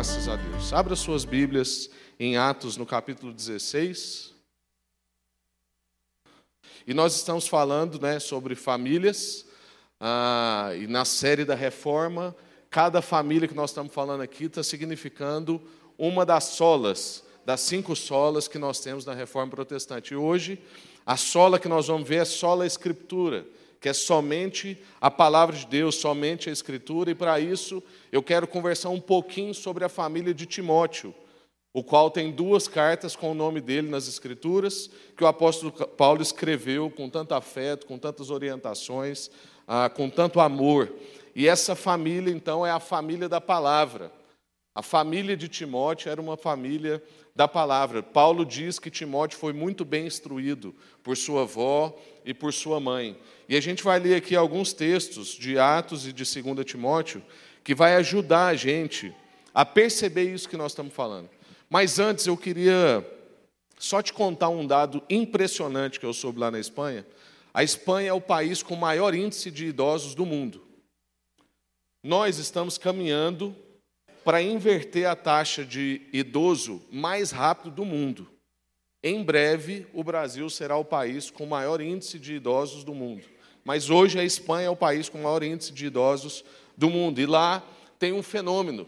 Graças a Deus. Abra suas Bíblias em Atos, no capítulo 16. E nós estamos falando né, sobre famílias, ah, e na série da reforma, cada família que nós estamos falando aqui está significando uma das solas, das cinco solas que nós temos na reforma protestante. E hoje, a sola que nós vamos ver é sola escritura que é somente a palavra de Deus, somente a Escritura, e para isso eu quero conversar um pouquinho sobre a família de Timóteo, o qual tem duas cartas com o nome dele nas Escrituras, que o apóstolo Paulo escreveu com tanto afeto, com tantas orientações, ah, com tanto amor. E essa família, então, é a família da palavra. A família de Timóteo era uma família da palavra. Paulo diz que Timóteo foi muito bem instruído por sua avó e por sua mãe. E a gente vai ler aqui alguns textos de Atos e de 2 Timóteo que vai ajudar a gente a perceber isso que nós estamos falando. Mas antes eu queria só te contar um dado impressionante que eu soube lá na Espanha. A Espanha é o país com maior índice de idosos do mundo. Nós estamos caminhando para inverter a taxa de idoso mais rápido do mundo. Em breve, o Brasil será o país com maior índice de idosos do mundo. Mas hoje a Espanha é o país com maior índice de idosos do mundo. E lá tem um fenômeno: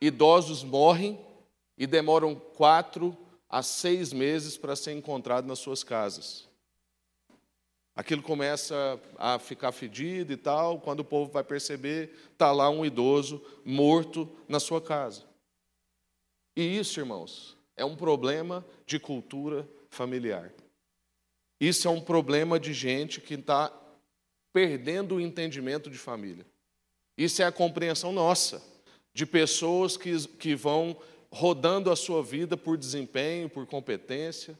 idosos morrem e demoram quatro a seis meses para ser encontrados nas suas casas. Aquilo começa a ficar fedido e tal, quando o povo vai perceber, está lá um idoso morto na sua casa. E isso, irmãos, é um problema de cultura familiar. Isso é um problema de gente que está perdendo o entendimento de família. Isso é a compreensão nossa, de pessoas que, que vão rodando a sua vida por desempenho, por competência,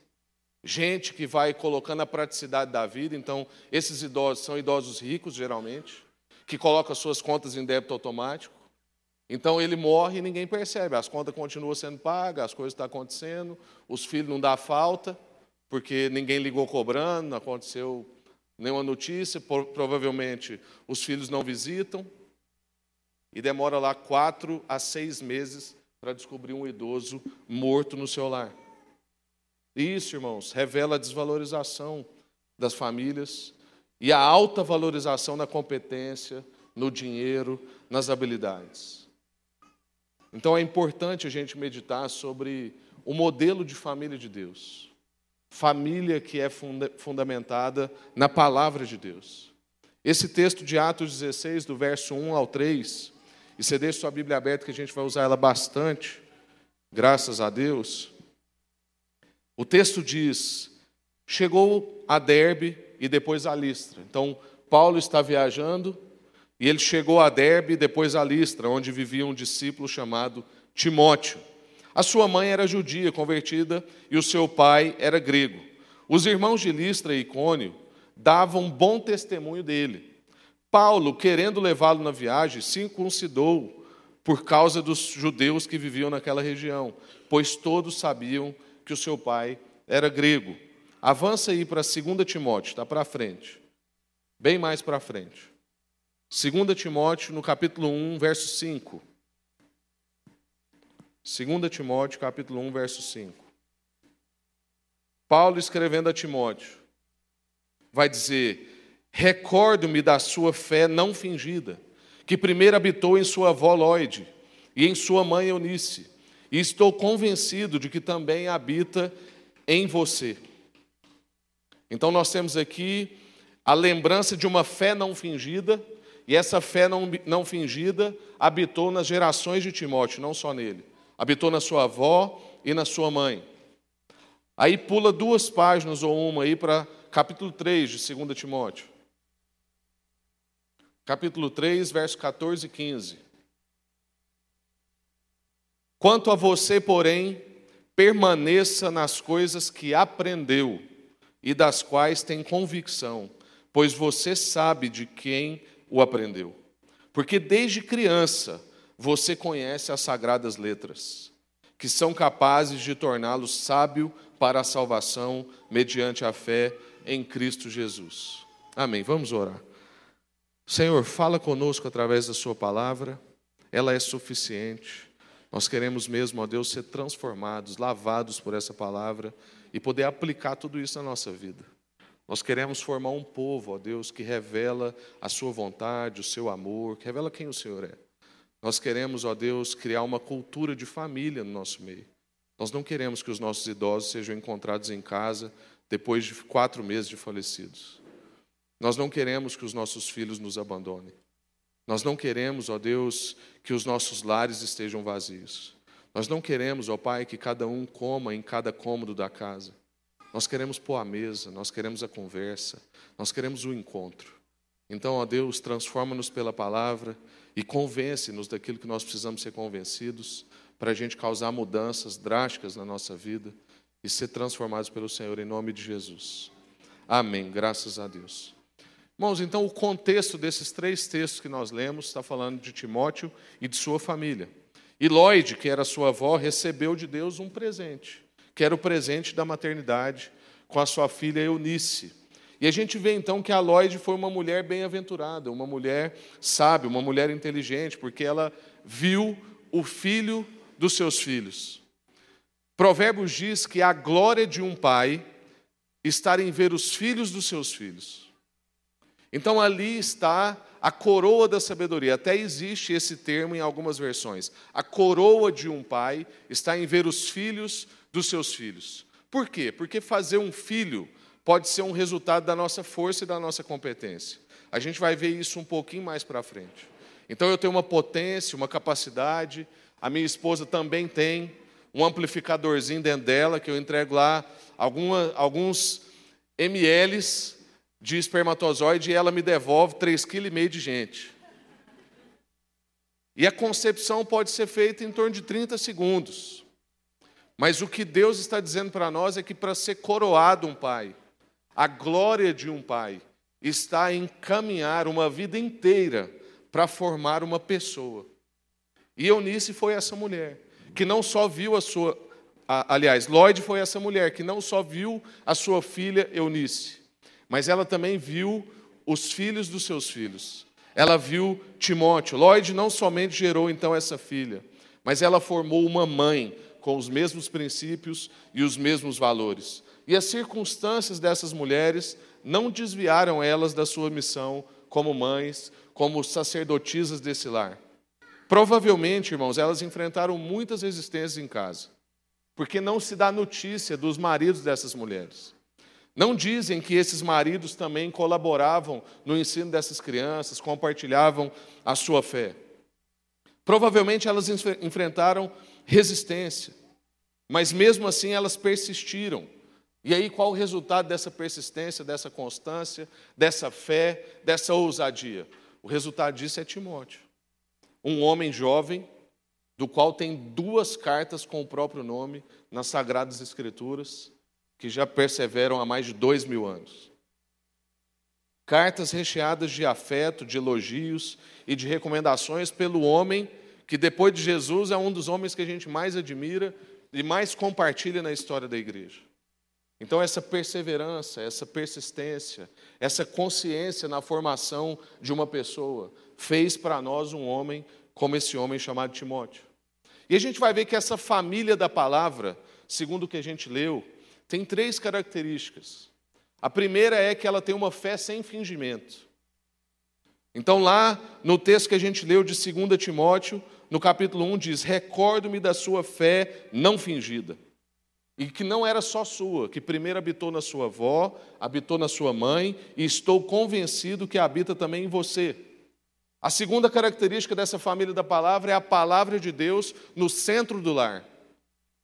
gente que vai colocando a praticidade da vida. Então, esses idosos são idosos ricos, geralmente, que colocam as suas contas em débito automático. Então, ele morre e ninguém percebe. As contas continuam sendo pagas, as coisas estão acontecendo, os filhos não dá falta, porque ninguém ligou cobrando, aconteceu nenhuma notícia, provavelmente os filhos não visitam. E demora lá quatro a seis meses para descobrir um idoso morto no seu lar. Isso, irmãos, revela a desvalorização das famílias e a alta valorização na competência, no dinheiro, nas habilidades. Então é importante a gente meditar sobre o modelo de família de Deus. Família que é funda fundamentada na palavra de Deus. Esse texto de Atos 16, do verso 1 ao 3, e você deixa sua Bíblia aberta que a gente vai usar ela bastante, graças a Deus. O texto diz: chegou a Derbe e depois a Listra. Então, Paulo está viajando e ele chegou a Derbe e depois a Listra, onde vivia um discípulo chamado Timóteo. A sua mãe era judia, convertida, e o seu pai era grego. Os irmãos de Listra e Icônio davam bom testemunho dele. Paulo, querendo levá-lo na viagem, circuncidou por causa dos judeus que viviam naquela região, pois todos sabiam que o seu pai era grego. Avança aí para 2 Timóteo, está para frente. Bem mais para frente. 2 Timóteo, no capítulo 1, verso 5. 2 Timóteo, capítulo 1, verso 5. Paulo escrevendo a Timóteo, vai dizer: Recordo-me da sua fé não fingida, que primeiro habitou em sua avó Lloyd e em sua mãe Eunice e estou convencido de que também habita em você. Então, nós temos aqui a lembrança de uma fé não fingida, e essa fé não, não fingida habitou nas gerações de Timóteo, não só nele. Habitou na sua avó e na sua mãe. Aí pula duas páginas ou uma aí para capítulo 3 de 2 Timóteo. Capítulo 3, verso 14 e 15. Quanto a você, porém, permaneça nas coisas que aprendeu e das quais tem convicção, pois você sabe de quem o aprendeu. Porque desde criança você conhece as sagradas letras, que são capazes de torná-lo sábio para a salvação mediante a fé em Cristo Jesus. Amém. Vamos orar. Senhor, fala conosco através da Sua palavra, ela é suficiente Nós queremos mesmo, ó Deus, ser transformados, lavados por essa palavra e poder aplicar tudo isso na nossa vida. Nós queremos formar um povo, ó Deus, que revela a Sua vontade, o seu amor, que revela quem o Senhor é. Nós queremos, ó Deus, criar uma cultura de família no nosso meio. Nós não queremos que os nossos idosos sejam encontrados em casa depois de quatro meses de falecidos. Nós não queremos que os nossos filhos nos abandonem. Nós não queremos, ó Deus, que os nossos lares estejam vazios. Nós não queremos, ó Pai, que cada um coma em cada cômodo da casa. Nós queremos pôr a mesa, nós queremos a conversa, nós queremos o encontro. Então, ó Deus, transforma-nos pela palavra e convence-nos daquilo que nós precisamos ser convencidos para a gente causar mudanças drásticas na nossa vida e ser transformados pelo Senhor em nome de Jesus. Amém. Graças a Deus. Irmãos, então o contexto desses três textos que nós lemos está falando de Timóteo e de sua família. E Lloyd, que era sua avó, recebeu de Deus um presente, que era o presente da maternidade com a sua filha Eunice. E a gente vê então que a Lloyd foi uma mulher bem-aventurada, uma mulher sábia, uma mulher inteligente, porque ela viu o filho dos seus filhos. Provérbios diz que a glória de um pai está em ver os filhos dos seus filhos. Então ali está a coroa da sabedoria. Até existe esse termo em algumas versões. A coroa de um pai está em ver os filhos dos seus filhos. Por quê? Porque fazer um filho pode ser um resultado da nossa força e da nossa competência. A gente vai ver isso um pouquinho mais para frente. Então eu tenho uma potência, uma capacidade, a minha esposa também tem, um amplificadorzinho dentro dela, que eu entrego lá alguma, alguns ml de espermatozoide e ela me devolve 3,5 kg de gente. E a concepção pode ser feita em torno de 30 segundos. Mas o que Deus está dizendo para nós é que para ser coroado um pai, a glória de um pai está em caminhar uma vida inteira para formar uma pessoa. E Eunice foi essa mulher que não só viu a sua. aliás, Lloyd foi essa mulher que não só viu a sua filha Eunice, mas ela também viu os filhos dos seus filhos. Ela viu Timóteo. Lloyd não somente gerou então essa filha, mas ela formou uma mãe com os mesmos princípios e os mesmos valores. E as circunstâncias dessas mulheres não desviaram elas da sua missão como mães, como sacerdotisas desse lar. Provavelmente, irmãos, elas enfrentaram muitas resistências em casa, porque não se dá notícia dos maridos dessas mulheres. Não dizem que esses maridos também colaboravam no ensino dessas crianças, compartilhavam a sua fé. Provavelmente elas enfrentaram resistência, mas mesmo assim elas persistiram. E aí qual o resultado dessa persistência, dessa constância, dessa fé, dessa ousadia? O resultado disso é Timóteo um homem jovem, do qual tem duas cartas com o próprio nome nas Sagradas Escrituras, que já perseveram há mais de dois mil anos. Cartas recheadas de afeto, de elogios e de recomendações pelo homem que, depois de Jesus, é um dos homens que a gente mais admira e mais compartilha na história da igreja. Então, essa perseverança, essa persistência, essa consciência na formação de uma pessoa fez para nós um homem como esse homem chamado Timóteo. E a gente vai ver que essa família da palavra, segundo o que a gente leu, tem três características. A primeira é que ela tem uma fé sem fingimento. Então, lá no texto que a gente leu de 2 Timóteo, no capítulo 1, diz: Recordo-me da sua fé não fingida. E que não era só sua, que primeiro habitou na sua avó, habitou na sua mãe, e estou convencido que habita também em você. A segunda característica dessa família da palavra é a palavra de Deus no centro do lar.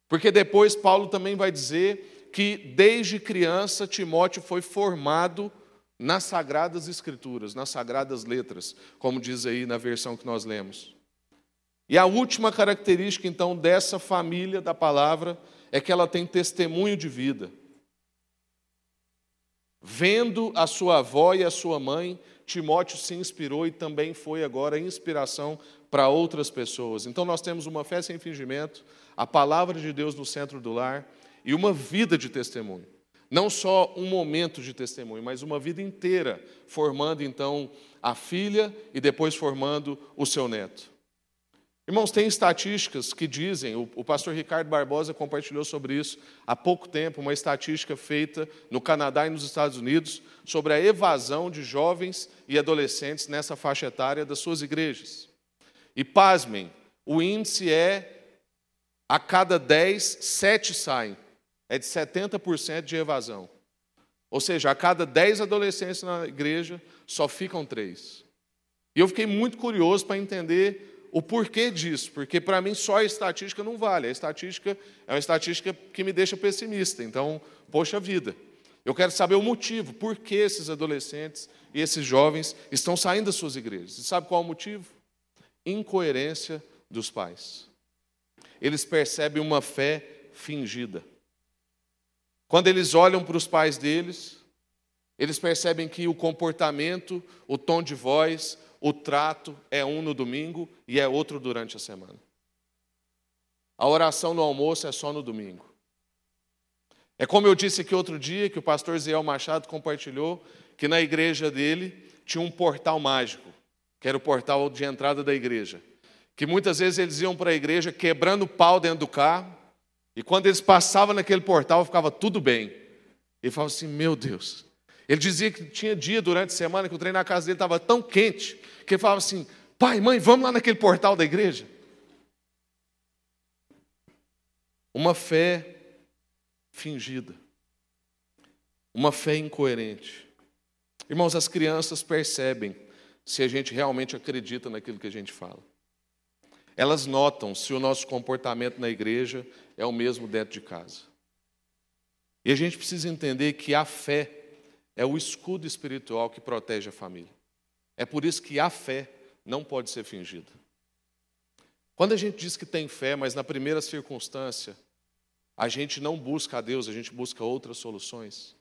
Porque depois Paulo também vai dizer que desde criança Timóteo foi formado nas sagradas escrituras, nas sagradas letras, como diz aí na versão que nós lemos. E a última característica então dessa família da palavra é que ela tem testemunho de vida. Vendo a sua avó e a sua mãe, Timóteo se inspirou e também foi agora inspiração para outras pessoas. Então nós temos uma fé sem fingimento, a palavra de Deus no centro do lar e uma vida de testemunho. Não só um momento de testemunho, mas uma vida inteira, formando então a filha e depois formando o seu neto. Irmãos, tem estatísticas que dizem, o, pastor Ricardo Barbosa compartilhou sobre isso há pouco tempo, uma estatística feita no Canadá e nos Estados Unidos sobre a evasão de jovens e adolescentes nessa faixa etária das suas igrejas. E pasmem, o índice é a cada 10, 7 saem. É de 70% de evasão. Ou seja, a cada 10 adolescentes na igreja, só ficam três. E eu fiquei muito curioso para entender o porquê disso, porque para mim só a estatística não vale. A estatística é uma estatística que me deixa pessimista. Então, poxa vida. Eu quero saber o motivo, por que esses adolescentes e esses jovens estão saindo das suas igrejas. E sabe qual é o motivo? Incoerência dos pais. Eles percebem uma fé fingida. Quando eles olham para os pais deles, eles percebem que o comportamento, o tom de voz, o trato é um no domingo e é outro durante a semana. A oração no almoço é só no domingo. É como eu disse aqui outro dia, que o pastor Ziel Machado compartilhou, que na igreja dele tinha um portal mágico, que era o portal de entrada da igreja. Que muitas vezes eles iam para a igreja quebrando pau dentro do carro, e quando eles passavam naquele portal, ficava tudo bem. Ele falava assim: Meu Deus, ele dizia que tinha dia durante a semana que o trem na casa dele estava tão quente que ele falava assim: pai, mãe, vamos lá naquele portal da igreja. Uma fé fingida, uma fé incoerente. Irmãos, as crianças percebem se a gente realmente acredita naquilo que a gente fala. Elas notam se o nosso comportamento na igreja é o mesmo dentro de casa. E a gente precisa entender que a fé é o escudo espiritual que protege a família. É por isso que a fé não pode ser fingida. Quando a gente diz que tem fé, mas na primeira circunstância, a gente não busca a Deus, a gente busca outras soluções.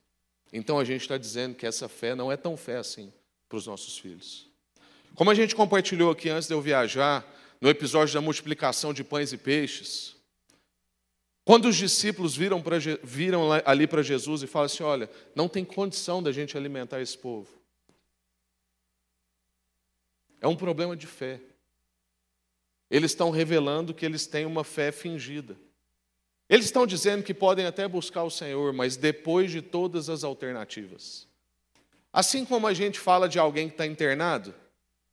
Então a gente está dizendo que essa fé não é tão fé assim para os nossos filhos. Como a gente compartilhou aqui antes de eu viajar, no episódio da multiplicação de pães e peixes, quando os discípulos viram, pra, viram ali para Jesus e falam assim: olha, não tem condição da gente alimentar esse povo. É um problema de fé. Eles estão revelando que eles têm uma fé fingida. Eles estão dizendo que podem até buscar o Senhor, mas depois de todas as alternativas. Assim como a gente fala de alguém que está internado,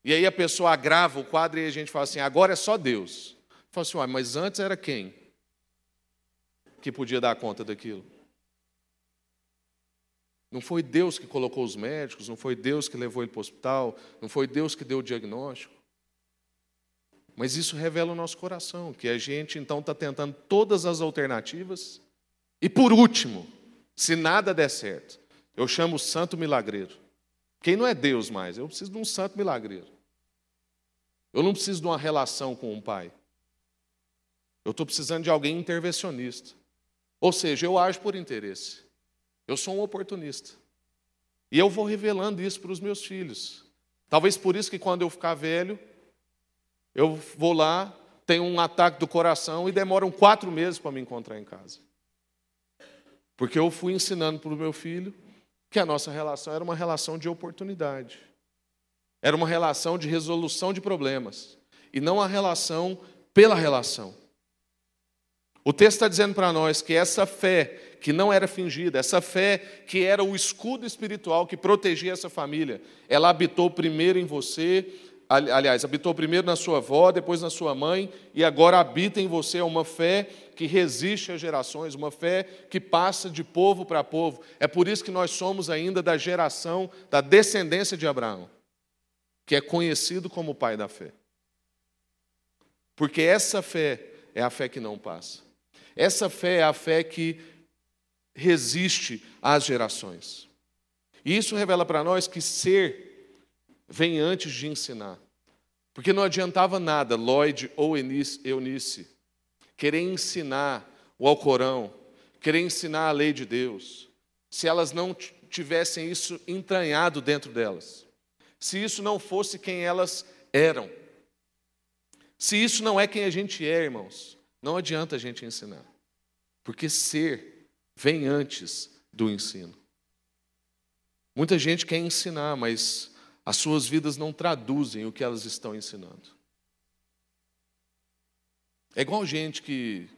e aí a pessoa agrava o quadro e a gente fala assim: agora é só Deus. Fala assim, mas antes era quem? Que podia dar conta daquilo. Não foi Deus que colocou os médicos, não foi Deus que levou ele para o hospital, não foi Deus que deu o diagnóstico. Mas isso revela o nosso coração, que a gente então está tentando todas as alternativas. E por último, se nada der certo, eu chamo o santo milagreiro. Quem não é Deus mais? Eu preciso de um santo milagreiro. Eu não preciso de uma relação com um pai. Eu estou precisando de alguém intervencionista. Ou seja, eu ajo por interesse. Eu sou um oportunista. E eu vou revelando isso para os meus filhos. Talvez por isso que quando eu ficar velho, eu vou lá, tenho um ataque do coração e demoram quatro meses para me encontrar em casa. Porque eu fui ensinando para o meu filho que a nossa relação era uma relação de oportunidade. Era uma relação de resolução de problemas. E não a relação pela relação. O texto está dizendo para nós que essa fé que não era fingida, essa fé que era o escudo espiritual que protegia essa família, ela habitou primeiro em você, aliás, habitou primeiro na sua avó, depois na sua mãe, e agora habita em você uma fé que resiste às gerações, uma fé que passa de povo para povo. É por isso que nós somos ainda da geração, da descendência de Abraão, que é conhecido como o pai da fé. Porque essa fé é a fé que não passa. Essa fé é a fé que resiste às gerações. E isso revela para nós que ser vem antes de ensinar. Porque não adiantava nada Lloyd ou Eunice querer ensinar o Alcorão, querer ensinar a lei de Deus, se elas não tivessem isso entranhado dentro delas. Se isso não fosse quem elas eram. Se isso não é quem a gente é, irmãos. Não adianta a gente ensinar, porque ser vem antes do ensino. Muita gente quer ensinar, mas as suas vidas não traduzem o que elas estão ensinando. É igual gente que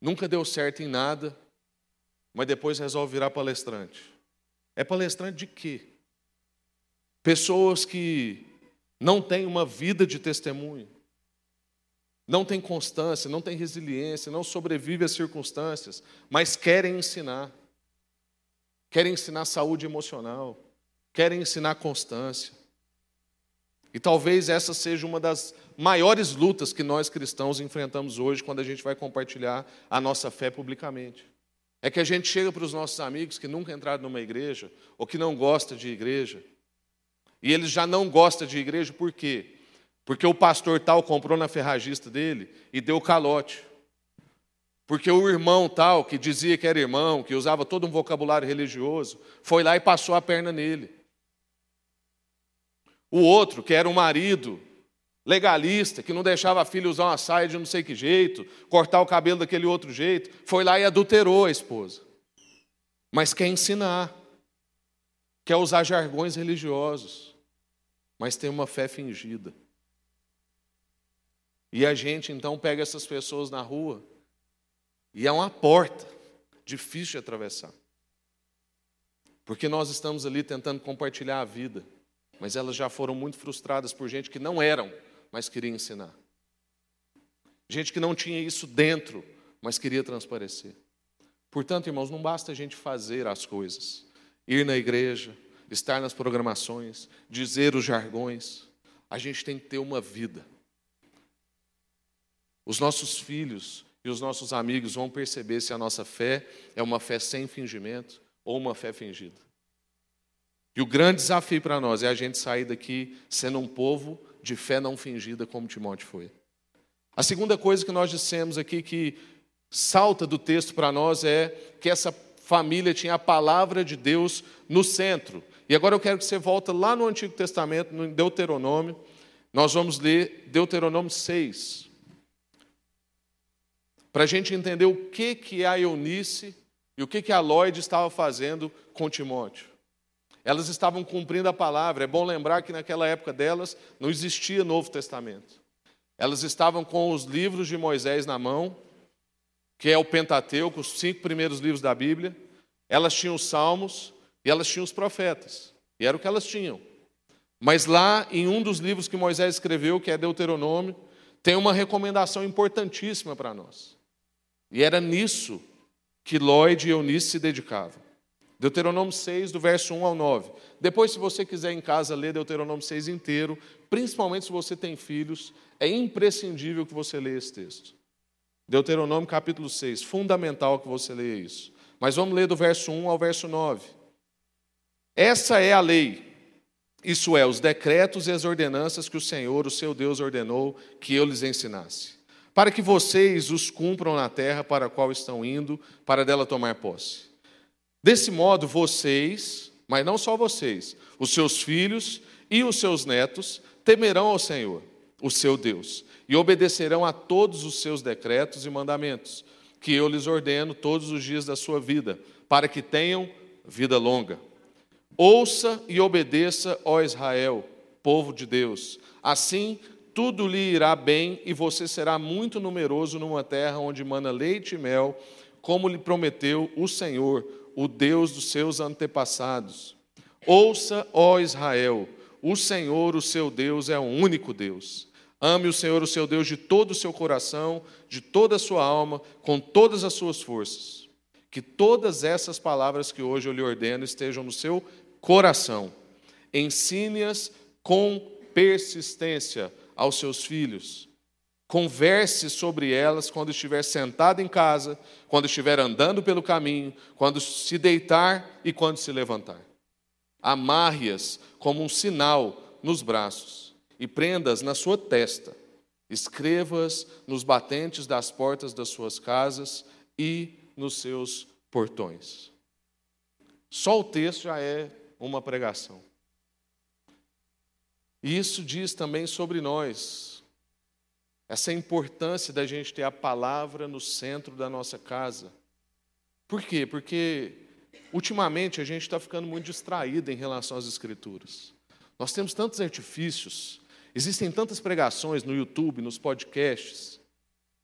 nunca deu certo em nada, mas depois resolve virar palestrante. É palestrante de quê? Pessoas que não têm uma vida de testemunho, não têm constância, não têm resiliência, não sobrevivem às circunstâncias, mas querem ensinar. Querem ensinar saúde emocional, querem ensinar constância. E talvez essa seja uma das maiores lutas que nós cristãos enfrentamos hoje quando a gente vai compartilhar a nossa fé publicamente. É que a gente chega para os nossos amigos que nunca entraram numa igreja ou que não gostam de igreja. E eles já não gostam de igreja por quê? Porque o pastor tal comprou na ferragista dele e deu calote. Porque o irmão tal, que dizia que era irmão, que usava todo um vocabulário religioso, foi lá e passou a perna nele. O outro, que era um marido legalista, que não deixava a filha usar uma saia de não sei que jeito, cortar o cabelo daquele outro jeito, foi lá e adulterou a esposa. Mas quer ensinar, quer usar jargões religiosos, mas tem uma fé fingida. E a gente então pega essas pessoas na rua e é uma porta difícil de atravessar. Porque nós estamos ali tentando compartilhar a vida mas elas já foram muito frustradas por gente que não eram, mas queria ensinar. Gente que não tinha isso dentro, mas queria transparecer. Portanto, irmãos, não basta a gente fazer as coisas, ir na igreja, estar nas programações, dizer os jargões. A gente tem que ter uma vida. Os nossos filhos e os nossos amigos vão perceber se a nossa fé é uma fé sem fingimento ou uma fé fingida. E o grande desafio para nós é a gente sair daqui sendo um povo de fé não fingida, como Timóteo foi. A segunda coisa que nós dissemos aqui que salta do texto para nós é que essa família tinha a palavra de Deus no centro. E agora eu quero que você volte lá no Antigo Testamento, no Deuteronômio. Nós vamos ler Deuteronômio 6. Para a gente entender o que, que a Eunice e o que, que a Lloyd estava fazendo com Timóteo. Elas estavam cumprindo a palavra. É bom lembrar que naquela época delas não existia Novo Testamento. Elas estavam com os livros de Moisés na mão, que é o Pentateuco, os cinco primeiros livros da Bíblia. Elas tinham os Salmos e elas tinham os profetas. E era o que elas tinham. Mas lá, em um dos livros que Moisés escreveu, que é Deuteronômio, tem uma recomendação importantíssima para nós. E era nisso que Lloyd e Eunice se dedicavam. Deuteronômio 6, do verso 1 ao 9. Depois, se você quiser em casa ler Deuteronômio 6 inteiro, principalmente se você tem filhos, é imprescindível que você leia esse texto. Deuteronômio capítulo 6, fundamental que você leia isso. Mas vamos ler do verso 1 ao verso 9. Essa é a lei, isso é, os decretos e as ordenanças que o Senhor, o seu Deus, ordenou que eu lhes ensinasse, para que vocês os cumpram na terra para a qual estão indo, para dela tomar posse. Desse modo, vocês, mas não só vocês, os seus filhos e os seus netos temerão ao Senhor, o seu Deus, e obedecerão a todos os seus decretos e mandamentos, que eu lhes ordeno todos os dias da sua vida, para que tenham vida longa. Ouça e obedeça, ó Israel, povo de Deus. Assim, tudo lhe irá bem e você será muito numeroso numa terra onde mana leite e mel, como lhe prometeu o Senhor, o Deus dos seus antepassados. Ouça, ó Israel, o Senhor, o seu Deus, é o único Deus. Ame o Senhor, o seu Deus, de todo o seu coração, de toda a sua alma, com todas as suas forças. Que todas essas palavras que hoje eu lhe ordeno estejam no seu coração. Ensine-as com persistência aos seus filhos Converse sobre elas quando estiver sentado em casa, quando estiver andando pelo caminho, quando se deitar e quando se levantar. Amarre-as como um sinal nos braços e prenda-as na sua testa. Escreva-as nos batentes das portas das suas casas e nos seus portões. Só o texto já é uma pregação. E isso diz também sobre nós, essa importância da gente ter a palavra no centro da nossa casa. Por quê? Porque ultimamente a gente está ficando muito distraído em relação às Escrituras. Nós temos tantos artifícios, existem tantas pregações no YouTube, nos podcasts,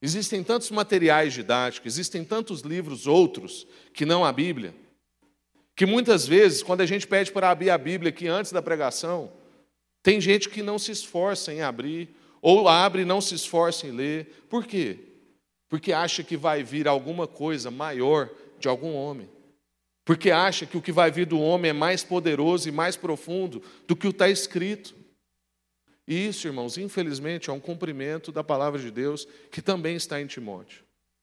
Existem tantos materiais didáticos, existem tantos livros outros que não a Bíblia, que muitas vezes, quando a gente pede para abrir a Bíblia aqui antes da pregação, tem gente que não se esforça em abrir, ou abre e não se esforça em ler. Por quê? Porque acha que vai vir alguma coisa maior de algum homem. Porque acha que o que vai vir do homem é mais poderoso e mais profundo do que o está escrito. E isso, irmãos, infelizmente, é um cumprimento da palavra de Deus que também está em Timóteo.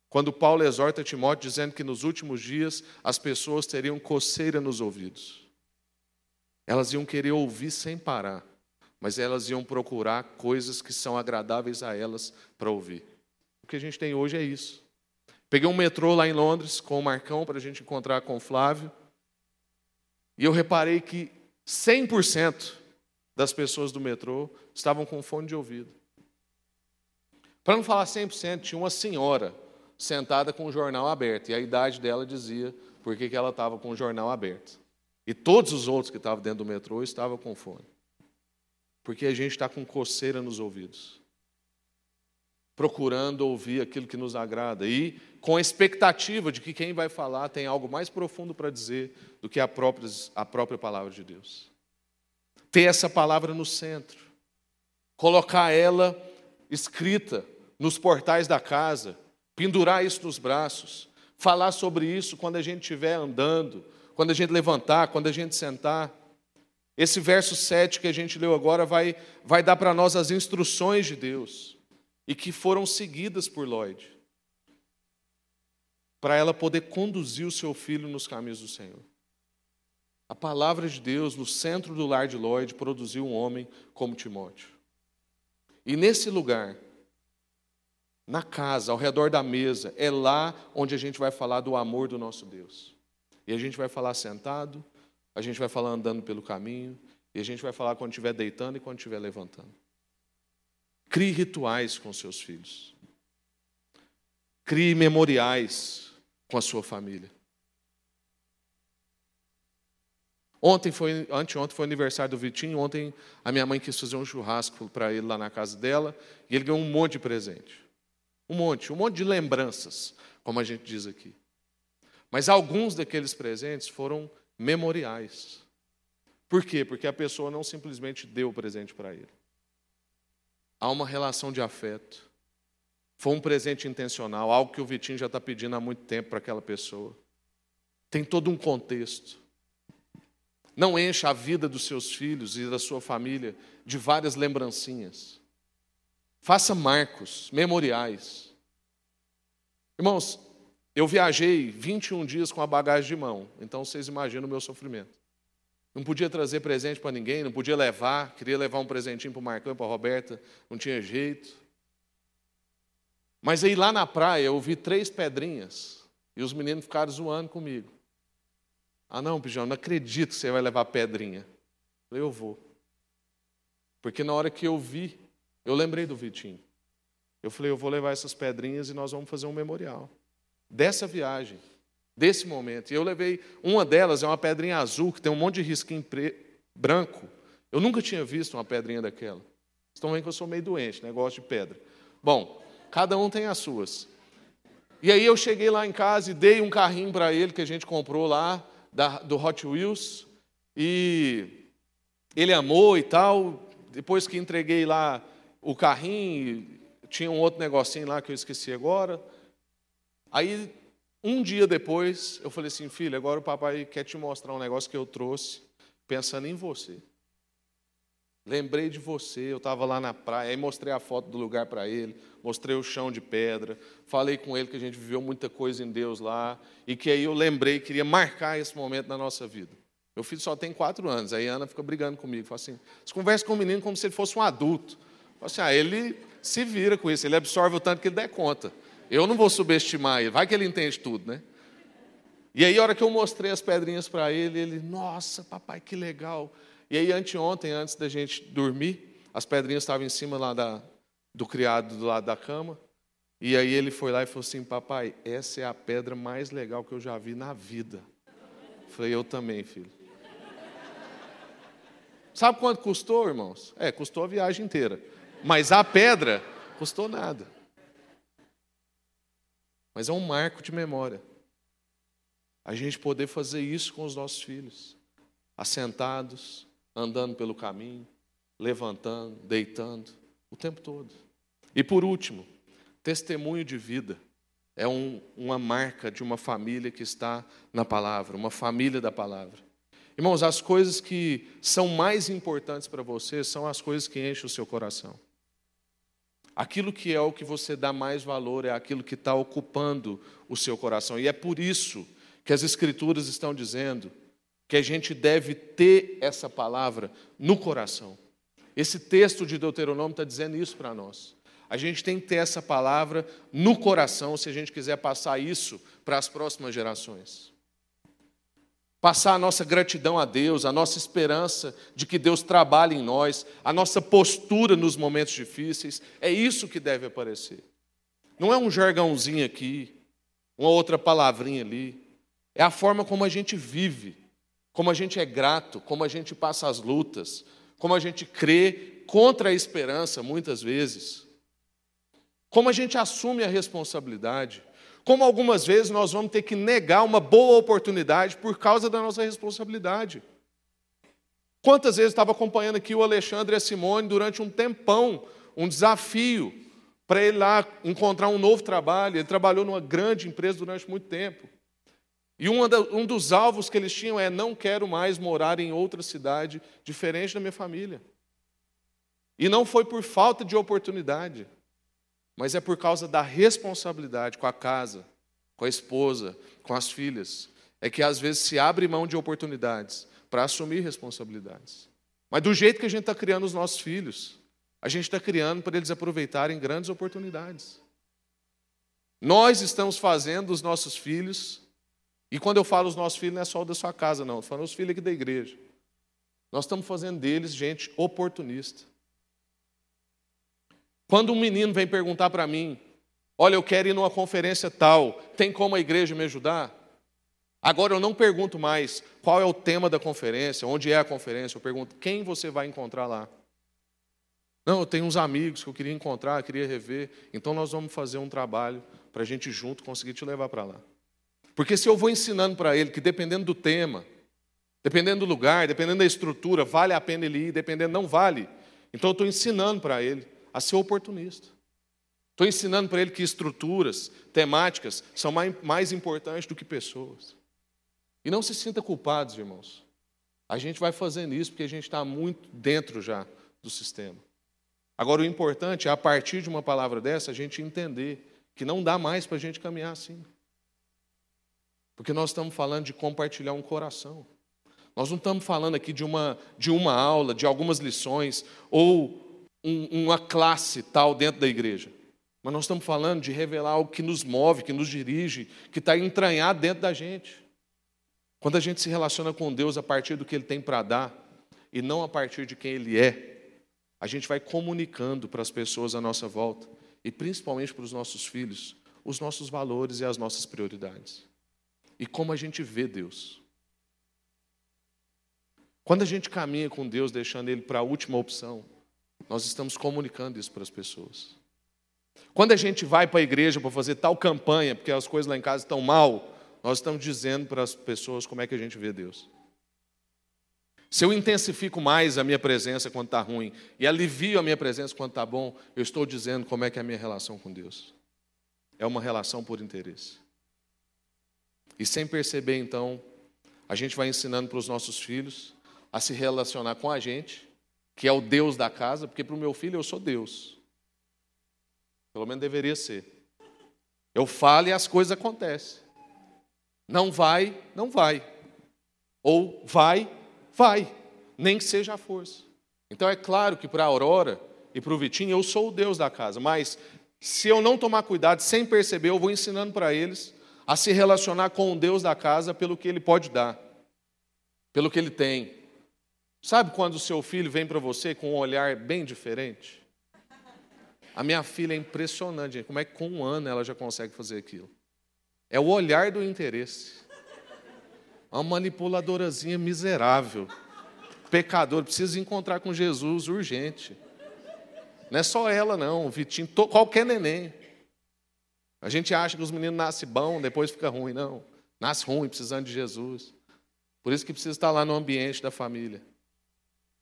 Quando Paulo exorta Timóteo dizendo que nos últimos dias as pessoas teriam coceira nos ouvidos. Elas iam querer ouvir sem parar, mas elas iam procurar coisas que são agradáveis a elas para ouvir. O que a gente tem hoje é isso. Peguei um metrô lá em Londres com o Marcão para a gente encontrar com o Flávio. E eu reparei que 100% das pessoas do metrô estavam com fone de ouvido. Para não falar 100%, tinha uma senhora sentada com o jornal aberto, e a idade dela dizia por que ela estava com o jornal aberto. E todos os outros que estavam dentro do metrô estavam com fone. Porque a gente está com coceira nos ouvidos, procurando ouvir aquilo que nos agrada. E com a expectativa de que quem vai falar tem algo mais profundo para dizer do que a própria, a própria palavra de Deus. Ter essa palavra no centro, colocar ela escrita nos portais da casa, pendurar isso nos braços, falar sobre isso quando a gente estiver andando, quando a gente levantar, quando a gente sentar. Esse verso 7 que a gente leu agora vai, vai dar para nós as instruções de Deus e que foram seguidas por Lloyd, para ela poder conduzir o seu filho nos caminhos do Senhor. A palavra de Deus, no centro do lar de Lloyd, produziu um homem como Timóteo. E nesse lugar, na casa, ao redor da mesa, é lá onde a gente vai falar do amor do nosso Deus. E a gente vai falar sentado, a gente vai falar andando pelo caminho, e a gente vai falar quando estiver deitando e quando estiver levantando. Crie rituais com seus filhos. Crie memoriais com a sua família. Ontem foi, anteontem foi aniversário do Vitinho, ontem a minha mãe quis fazer um churrasco para ele lá na casa dela, e ele ganhou um monte de presente. Um monte, um monte de lembranças, como a gente diz aqui. Mas alguns daqueles presentes foram memoriais. Por quê? Porque a pessoa não simplesmente deu o presente para ele. Há uma relação de afeto. Foi um presente intencional, algo que o Vitinho já está pedindo há muito tempo para aquela pessoa. Tem todo um contexto. Não encha a vida dos seus filhos e da sua família de várias lembrancinhas. Faça marcos, memoriais. Irmãos, eu viajei 21 dias com a bagagem de mão, então vocês imaginam o meu sofrimento. Não podia trazer presente para ninguém, não podia levar, queria levar um presentinho para o Marcão e para a Roberta, não tinha jeito. Mas aí lá na praia eu vi três pedrinhas e os meninos ficaram zoando comigo. Ah, não, Pijão, não acredito que você vai levar pedrinha. Eu falei, eu vou. Porque na hora que eu vi, eu lembrei do Vitinho. Eu falei, eu vou levar essas pedrinhas e nós vamos fazer um memorial. Dessa viagem, desse momento. E eu levei, uma delas é uma pedrinha azul, que tem um monte de risquinho branco. Eu nunca tinha visto uma pedrinha daquela. Estão vendo que eu sou meio doente, negócio de pedra. Bom, cada um tem as suas. E aí eu cheguei lá em casa e dei um carrinho para ele que a gente comprou lá, da, do Hot Wheels e ele amou e tal. Depois que entreguei lá o carrinho, tinha um outro negocinho lá que eu esqueci agora. Aí, um dia depois, eu falei assim: filho, agora o papai quer te mostrar um negócio que eu trouxe, pensando em você. Lembrei de você, eu estava lá na praia, aí mostrei a foto do lugar para ele, mostrei o chão de pedra, falei com ele que a gente viveu muita coisa em Deus lá, e que aí eu lembrei, queria marcar esse momento na nossa vida. Meu filho só tem quatro anos, aí a Ana fica brigando comigo, fala assim, você conversa com o menino como se ele fosse um adulto. Fala assim, ah, ele se vira com isso, ele absorve o tanto que ele der conta. Eu não vou subestimar ele, vai que ele entende tudo, né? E aí, a hora que eu mostrei as pedrinhas para ele, ele, nossa, papai, que legal. E aí, anteontem, antes da gente dormir, as pedrinhas estavam em cima lá da, do criado do lado da cama. E aí ele foi lá e falou assim: Papai, essa é a pedra mais legal que eu já vi na vida. Falei: Eu também, filho. Sabe quanto custou, irmãos? É, custou a viagem inteira. Mas a pedra custou nada. Mas é um marco de memória. A gente poder fazer isso com os nossos filhos, assentados, andando pelo caminho, levantando, deitando, o tempo todo. E por último, testemunho de vida é um, uma marca de uma família que está na palavra, uma família da palavra. Irmãos, as coisas que são mais importantes para você são as coisas que enchem o seu coração. Aquilo que é o que você dá mais valor é aquilo que está ocupando o seu coração. E é por isso que as Escrituras estão dizendo que a gente deve ter essa palavra no coração. Esse texto de Deuteronômio está dizendo isso para nós. A gente tem que ter essa palavra no coração se a gente quiser passar isso para as próximas gerações. Passar a nossa gratidão a Deus, a nossa esperança de que Deus trabalhe em nós, a nossa postura nos momentos difíceis, é isso que deve aparecer. Não é um jargãozinho aqui, uma outra palavrinha ali. É a forma como a gente vive, como a gente é grato, como a gente passa as lutas, como a gente crê contra a esperança, muitas vezes, como a gente assume a responsabilidade, como algumas vezes nós vamos ter que negar uma boa oportunidade por causa da nossa responsabilidade. Quantas vezes estava acompanhando aqui o Alexandre e a Simone durante um tempão, um desafio para ele lá encontrar um novo trabalho. Ele trabalhou numa grande empresa durante muito tempo. E um dos alvos que eles tinham é: não quero mais morar em outra cidade diferente da minha família. E não foi por falta de oportunidade, mas é por causa da responsabilidade com a casa, com a esposa, com as filhas. É que às vezes se abre mão de oportunidades para assumir responsabilidades. Mas do jeito que a gente está criando os nossos filhos, a gente está criando para eles aproveitarem grandes oportunidades. Nós estamos fazendo os nossos filhos e quando eu falo os nossos filhos, não é só o da sua casa, não. Estou falando os filhos aqui da igreja. Nós estamos fazendo deles gente oportunista. Quando um menino vem perguntar para mim, olha, eu quero ir numa conferência tal, tem como a igreja me ajudar? Agora eu não pergunto mais qual é o tema da conferência, onde é a conferência, eu pergunto quem você vai encontrar lá. Não, eu tenho uns amigos que eu queria encontrar, queria rever, então nós vamos fazer um trabalho para a gente junto conseguir te levar para lá. Porque se eu vou ensinando para ele que dependendo do tema, dependendo do lugar, dependendo da estrutura, vale a pena ele ir, dependendo não vale. Então eu estou ensinando para ele a ser oportunista. Estou ensinando para ele que estruturas, temáticas, são mais, mais importantes do que pessoas. E não se sinta culpados, irmãos. A gente vai fazendo isso porque a gente está muito dentro já do sistema. Agora, o importante é, a partir de uma palavra dessa, a gente entender que não dá mais para a gente caminhar assim. Porque nós estamos falando de compartilhar um coração. Nós não estamos falando aqui de uma, de uma aula, de algumas lições, ou um, uma classe tal dentro da igreja. Mas nós estamos falando de revelar algo que nos move, que nos dirige, que está entranhado dentro da gente. Quando a gente se relaciona com Deus a partir do que Ele tem para dar, e não a partir de quem Ele é, a gente vai comunicando para as pessoas à nossa volta, e principalmente para os nossos filhos, os nossos valores e as nossas prioridades e como a gente vê Deus. Quando a gente caminha com Deus, deixando Ele para a última opção, nós estamos comunicando isso para as pessoas. Quando a gente vai para a igreja para fazer tal campanha, porque as coisas lá em casa estão mal, nós estamos dizendo para as pessoas como é que a gente vê Deus. Se eu intensifico mais a minha presença quando está ruim e alivio a minha presença quando está bom, eu estou dizendo como é que é a minha relação com Deus. É uma relação por interesse. E sem perceber, então, a gente vai ensinando para os nossos filhos a se relacionar com a gente, que é o Deus da casa, porque para o meu filho eu sou Deus. Pelo menos deveria ser. Eu falo e as coisas acontecem. Não vai, não vai. Ou vai, vai. Nem que seja a força. Então é claro que para a Aurora e para o Vitinho eu sou o Deus da casa, mas se eu não tomar cuidado, sem perceber, eu vou ensinando para eles a se relacionar com o Deus da casa pelo que ele pode dar, pelo que ele tem. Sabe quando o seu filho vem para você com um olhar bem diferente? A minha filha é impressionante, como é que com um ano ela já consegue fazer aquilo? É o olhar do interesse. Uma manipuladorazinha miserável. Pecador, precisa encontrar com Jesus urgente. Não é só ela, não, Vitinho, qualquer neném. A gente acha que os meninos nascem bom, depois fica ruim. Não. Nasce ruim, precisando de Jesus. Por isso que precisa estar lá no ambiente da família.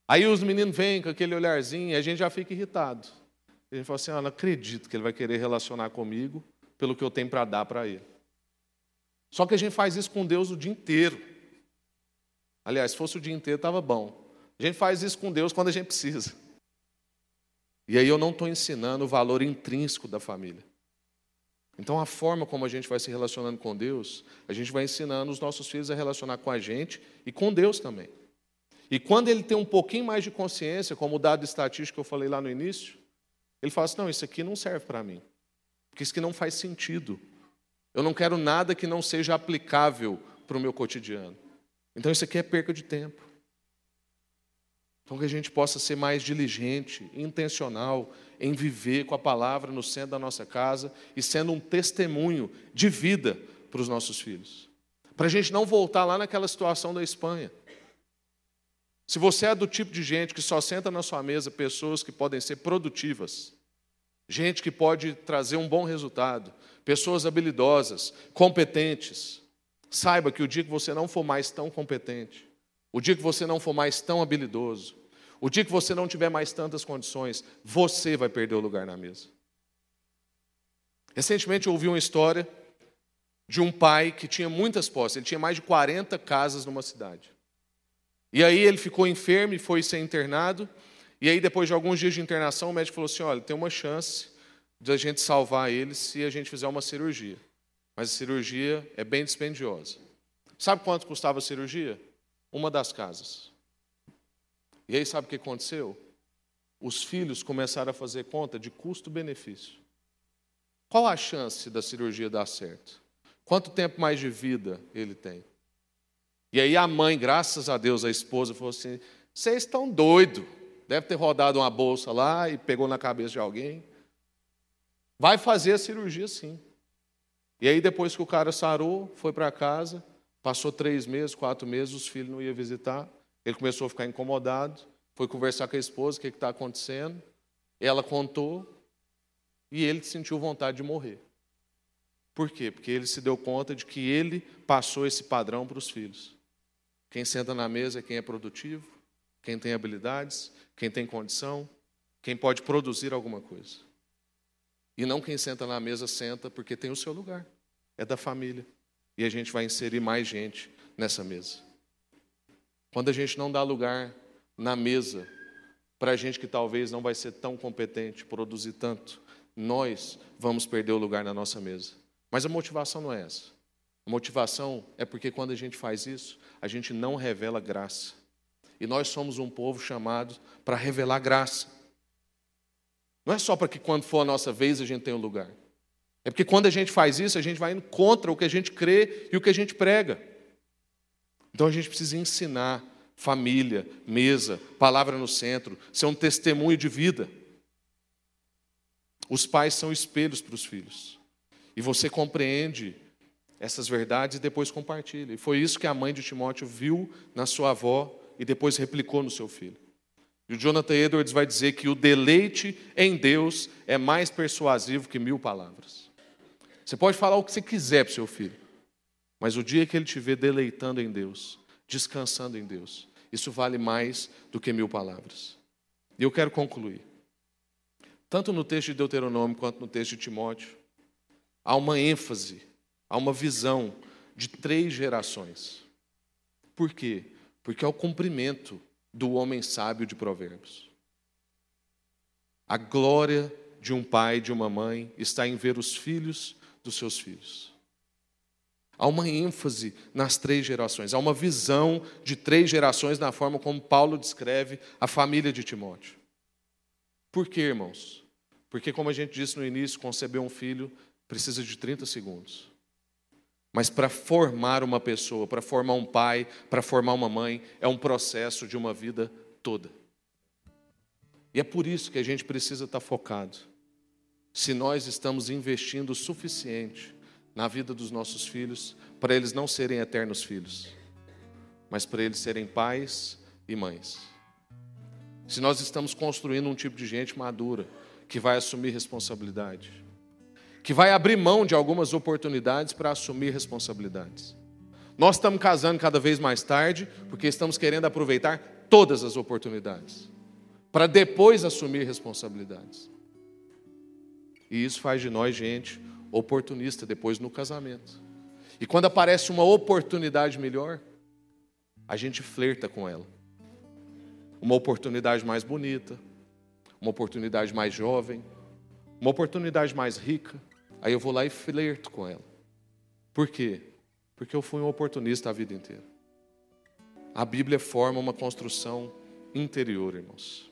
Aí os meninos vêm com aquele olharzinho e a gente já fica irritado. A gente fala assim: ah, não acredito que ele vai querer relacionar comigo pelo que eu tenho para dar para ele. Só que a gente faz isso com Deus o dia inteiro. Aliás, se fosse o dia inteiro, estava bom. A gente faz isso com Deus quando a gente precisa. E aí eu não estou ensinando o valor intrínseco da família. Então, a forma como a gente vai se relacionando com Deus, a gente vai ensinando os nossos filhos a relacionar com a gente e com Deus também. E quando ele tem um pouquinho mais de consciência, como o dado estatístico que eu falei lá no início, ele fala assim: não, isso aqui não serve para mim, porque isso aqui não faz sentido. Eu não quero nada que não seja aplicável para o meu cotidiano. Então, isso aqui é perca de tempo. Então, que a gente possa ser mais diligente, intencional em viver com a palavra no centro da nossa casa e sendo um testemunho de vida para os nossos filhos. Para a gente não voltar lá naquela situação da Espanha. Se você é do tipo de gente que só senta na sua mesa pessoas que podem ser produtivas, gente que pode trazer um bom resultado, pessoas habilidosas, competentes, saiba que o dia que você não for mais tão competente, o dia que você não for mais tão habilidoso, o dia que você não tiver mais tantas condições, você vai perder o lugar na mesa. Recentemente eu ouvi uma história de um pai que tinha muitas posses, ele tinha mais de 40 casas numa cidade. E aí ele ficou enfermo e foi ser internado. E aí, depois de alguns dias de internação, o médico falou assim: olha, tem uma chance de a gente salvar ele se a gente fizer uma cirurgia. Mas a cirurgia é bem dispendiosa. Sabe quanto custava a cirurgia? uma das casas. E aí sabe o que aconteceu? Os filhos começaram a fazer conta de custo-benefício. Qual a chance da cirurgia dar certo? Quanto tempo mais de vida ele tem? E aí a mãe, graças a Deus, a esposa, falou assim: vocês estão doidos. Deve ter rodado uma bolsa lá e pegou na cabeça de alguém. Vai fazer a cirurgia sim. E aí, depois que o cara sarou, foi para casa, Passou três meses, quatro meses, os filhos não iam visitar. Ele começou a ficar incomodado, foi conversar com a esposa, o que está acontecendo. Ela contou e ele sentiu vontade de morrer. Por quê? Porque ele se deu conta de que ele passou esse padrão para os filhos. Quem senta na mesa é quem é produtivo, quem tem habilidades, quem tem condição, quem pode produzir alguma coisa. E não quem senta na mesa senta porque tem o seu lugar, é da família e a gente vai inserir mais gente nessa mesa. Quando a gente não dá lugar na mesa para gente que talvez não vai ser tão competente, produzir tanto, nós vamos perder o lugar na nossa mesa. Mas a motivação não é essa. A motivação é porque quando a gente faz isso, a gente não revela graça. E nós somos um povo chamado para revelar graça. Não é só para que quando for a nossa vez a gente tenha um lugar. É porque quando a gente faz isso, a gente vai indo contra o que a gente crê e o que a gente prega. Então a gente precisa ensinar família, mesa, palavra no centro, ser um testemunho de vida. Os pais são espelhos para os filhos. E você compreende essas verdades e depois compartilha. E foi isso que a mãe de Timóteo viu na sua avó e depois replicou no seu filho. E o Jonathan Edwards vai dizer que o deleite em Deus é mais persuasivo que mil palavras. Você pode falar o que você quiser para o seu filho, mas o dia que ele te ver deleitando em Deus, descansando em Deus, isso vale mais do que mil palavras. E eu quero concluir. Tanto no texto de Deuteronômio quanto no texto de Timóteo, há uma ênfase, há uma visão de três gerações. Por quê? Porque é o cumprimento do homem sábio de Provérbios. A glória de um pai, de uma mãe, está em ver os filhos dos seus filhos. Há uma ênfase nas três gerações, há uma visão de três gerações na forma como Paulo descreve a família de Timóteo. Por quê, irmãos? Porque, como a gente disse no início, conceber um filho precisa de 30 segundos. Mas para formar uma pessoa, para formar um pai, para formar uma mãe, é um processo de uma vida toda. E é por isso que a gente precisa estar focado se nós estamos investindo o suficiente na vida dos nossos filhos para eles não serem eternos filhos, mas para eles serem pais e mães. Se nós estamos construindo um tipo de gente madura que vai assumir responsabilidade, que vai abrir mão de algumas oportunidades para assumir responsabilidades. Nós estamos casando cada vez mais tarde, porque estamos querendo aproveitar todas as oportunidades, para depois assumir responsabilidades. E isso faz de nós gente oportunista depois no casamento. E quando aparece uma oportunidade melhor, a gente flerta com ela. Uma oportunidade mais bonita, uma oportunidade mais jovem, uma oportunidade mais rica, Aí eu vou lá e flerto com ela. Por quê? Porque eu fui um oportunista a vida inteira. A Bíblia forma uma construção interior, irmãos.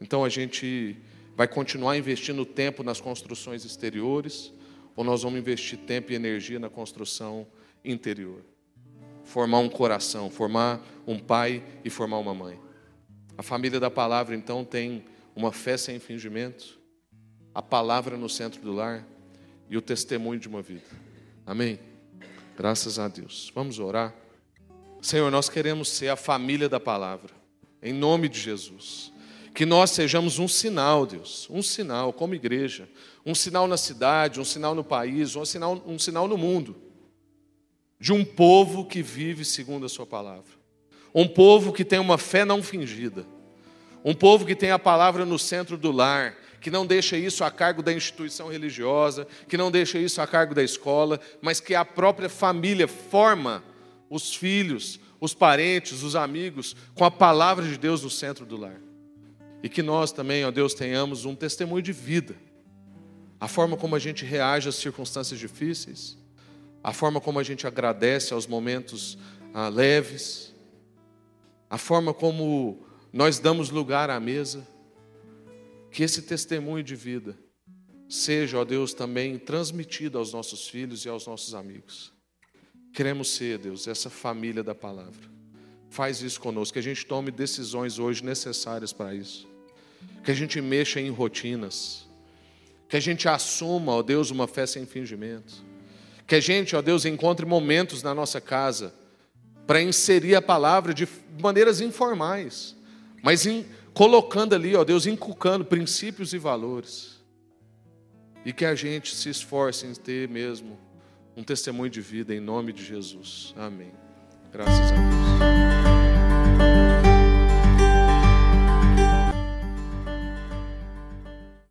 Então a gente vai continuar investindo tempo nas construções exteriores, ou nós vamos investir tempo e energia na construção interior? Formar um coração, formar um pai e formar uma mãe. A família da palavra, então, tem uma fé sem fingimento, a palavra no centro do lar, e o testemunho de uma vida. Amém? Graças a Deus. Vamos orar. Senhor, nós queremos ser a família da palavra, em nome de Jesus. Que nós sejamos um sinal, Deus, um sinal como igreja, um sinal na cidade, um sinal no país, um sinal, um sinal no mundo, de um povo que vive segundo a Sua palavra, um povo que tem uma fé não fingida, um povo que tem a palavra no centro do lar, que não deixa isso a cargo da instituição religiosa, que não deixa isso a cargo da escola, mas que a própria família forma os filhos, os parentes, os amigos, com a palavra de Deus no centro do lar. E que nós também, ó Deus, tenhamos um testemunho de vida. A forma como a gente reage às circunstâncias difíceis, a forma como a gente agradece aos momentos ah, leves, a forma como nós damos lugar à mesa, que esse testemunho de vida seja, ó Deus, também transmitido aos nossos filhos e aos nossos amigos. Queremos ser, Deus, essa família da palavra. Faz isso conosco, que a gente tome decisões hoje necessárias para isso. Que a gente mexa em rotinas. Que a gente assuma, ó Deus, uma fé sem fingimento. Que a gente, ó Deus, encontre momentos na nossa casa para inserir a palavra de maneiras informais, mas em colocando ali, ó Deus, inculcando princípios e valores. E que a gente se esforce em ter mesmo um testemunho de vida em nome de Jesus. Amém. Graças a Deus.